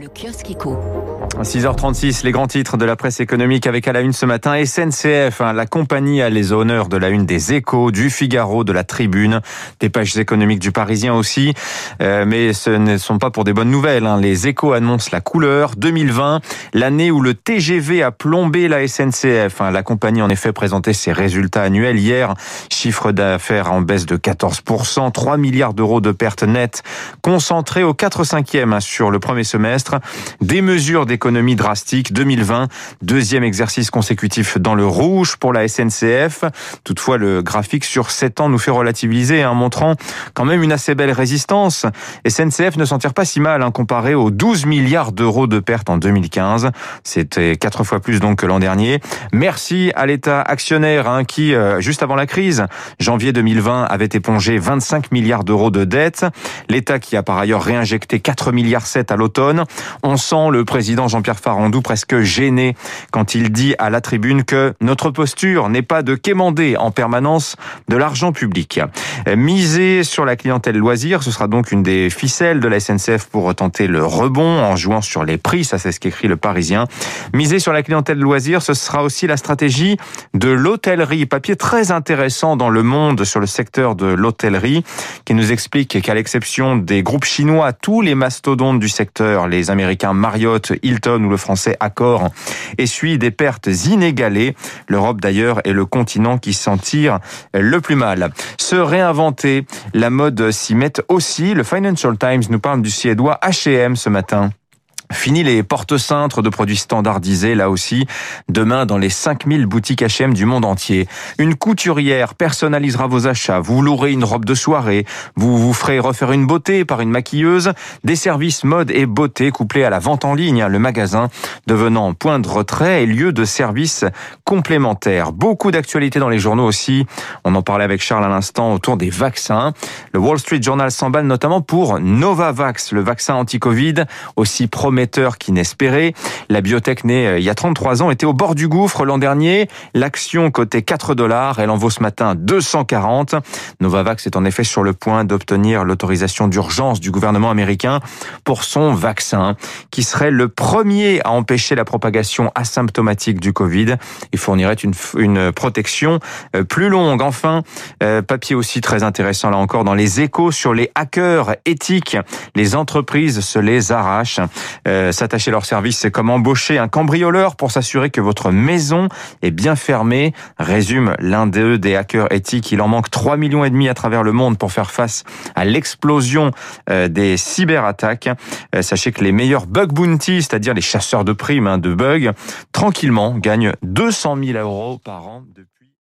Le kiosque éco. 6h36, les grands titres de la presse économique avec à la une ce matin SNCF, hein, la compagnie a les honneurs de la une des échos, du Figaro, de la Tribune, des pages économiques du Parisien aussi. Euh, mais ce ne sont pas pour des bonnes nouvelles. Hein. Les échos annoncent la couleur 2020, l'année où le TGV a plombé la SNCF. Hein. La compagnie en effet présentait ses résultats annuels hier. Chiffre d'affaires en baisse de 14%, 3 milliards d'euros de pertes nettes concentrées au 4 5e sur le premier semestre. Des mesures d'économie drastiques 2020, deuxième exercice consécutif dans le rouge pour la SNCF. Toutefois, le graphique sur 7 ans nous fait relativiser, hein, montrant quand même une assez belle résistance. SNCF ne s'en tire pas si mal hein, comparé aux 12 milliards d'euros de pertes en 2015. C'était quatre fois plus donc que l'an dernier. Merci à l'État actionnaire hein, qui, euh, juste avant la crise, janvier 2020, avait épongé 25 milliards d'euros de dettes. L'État qui a par ailleurs réinjecté 4 milliards 7 à l'automne. On sent le président Jean-Pierre Farandou presque gêné quand il dit à la tribune que notre posture n'est pas de quémander en permanence de l'argent public. Miser sur la clientèle loisir, ce sera donc une des ficelles de la SNCF pour tenter le rebond en jouant sur les prix, ça c'est ce qu'écrit le Parisien. Miser sur la clientèle loisir, ce sera aussi la stratégie de l'hôtellerie. Papier très intéressant dans le monde sur le secteur de l'hôtellerie qui nous explique qu'à l'exception des groupes chinois, tous les mastodontes du secteur, les américains Marriott, Hilton ou le français Accor essuient des pertes inégalées. L'Europe d'ailleurs est le continent qui s'en tire le plus mal. Se réinventer, la mode s'y met aussi. Le Financial Times nous parle du suédois H&M ce matin. Fini les porte-cintres de produits standardisés, là aussi. Demain, dans les 5000 boutiques H&M du monde entier. Une couturière personnalisera vos achats. Vous louerez une robe de soirée. Vous vous ferez refaire une beauté par une maquilleuse. Des services mode et beauté couplés à la vente en ligne. Le magasin devenant point de retrait et lieu de services complémentaires. Beaucoup d'actualités dans les journaux aussi. On en parlait avec Charles à l'instant autour des vaccins. Le Wall Street Journal s'emballe notamment pour Novavax, le vaccin anti-Covid aussi prometteur qui n'espérait. La biotech née euh, il y a 33 ans était au bord du gouffre l'an dernier. L'action cotait 4 dollars. Elle en vaut ce matin 240. Novavax est en effet sur le point d'obtenir l'autorisation d'urgence du gouvernement américain pour son vaccin qui serait le premier à empêcher la propagation asymptomatique du Covid et fournirait une, une protection euh, plus longue. Enfin, euh, papier aussi très intéressant là encore dans les échos sur les hackers éthiques. Les entreprises se les arrachent. Euh, s'attacher leur service, c'est comme embaucher un cambrioleur pour s'assurer que votre maison est bien fermée, résume l'un d'eux des hackers éthiques. Il en manque 3 millions et demi à travers le monde pour faire face à l'explosion euh, des cyberattaques. Euh, sachez que les meilleurs bug bounty, c'est-à-dire les chasseurs de primes hein, de bugs, tranquillement gagnent 200 000 euros par an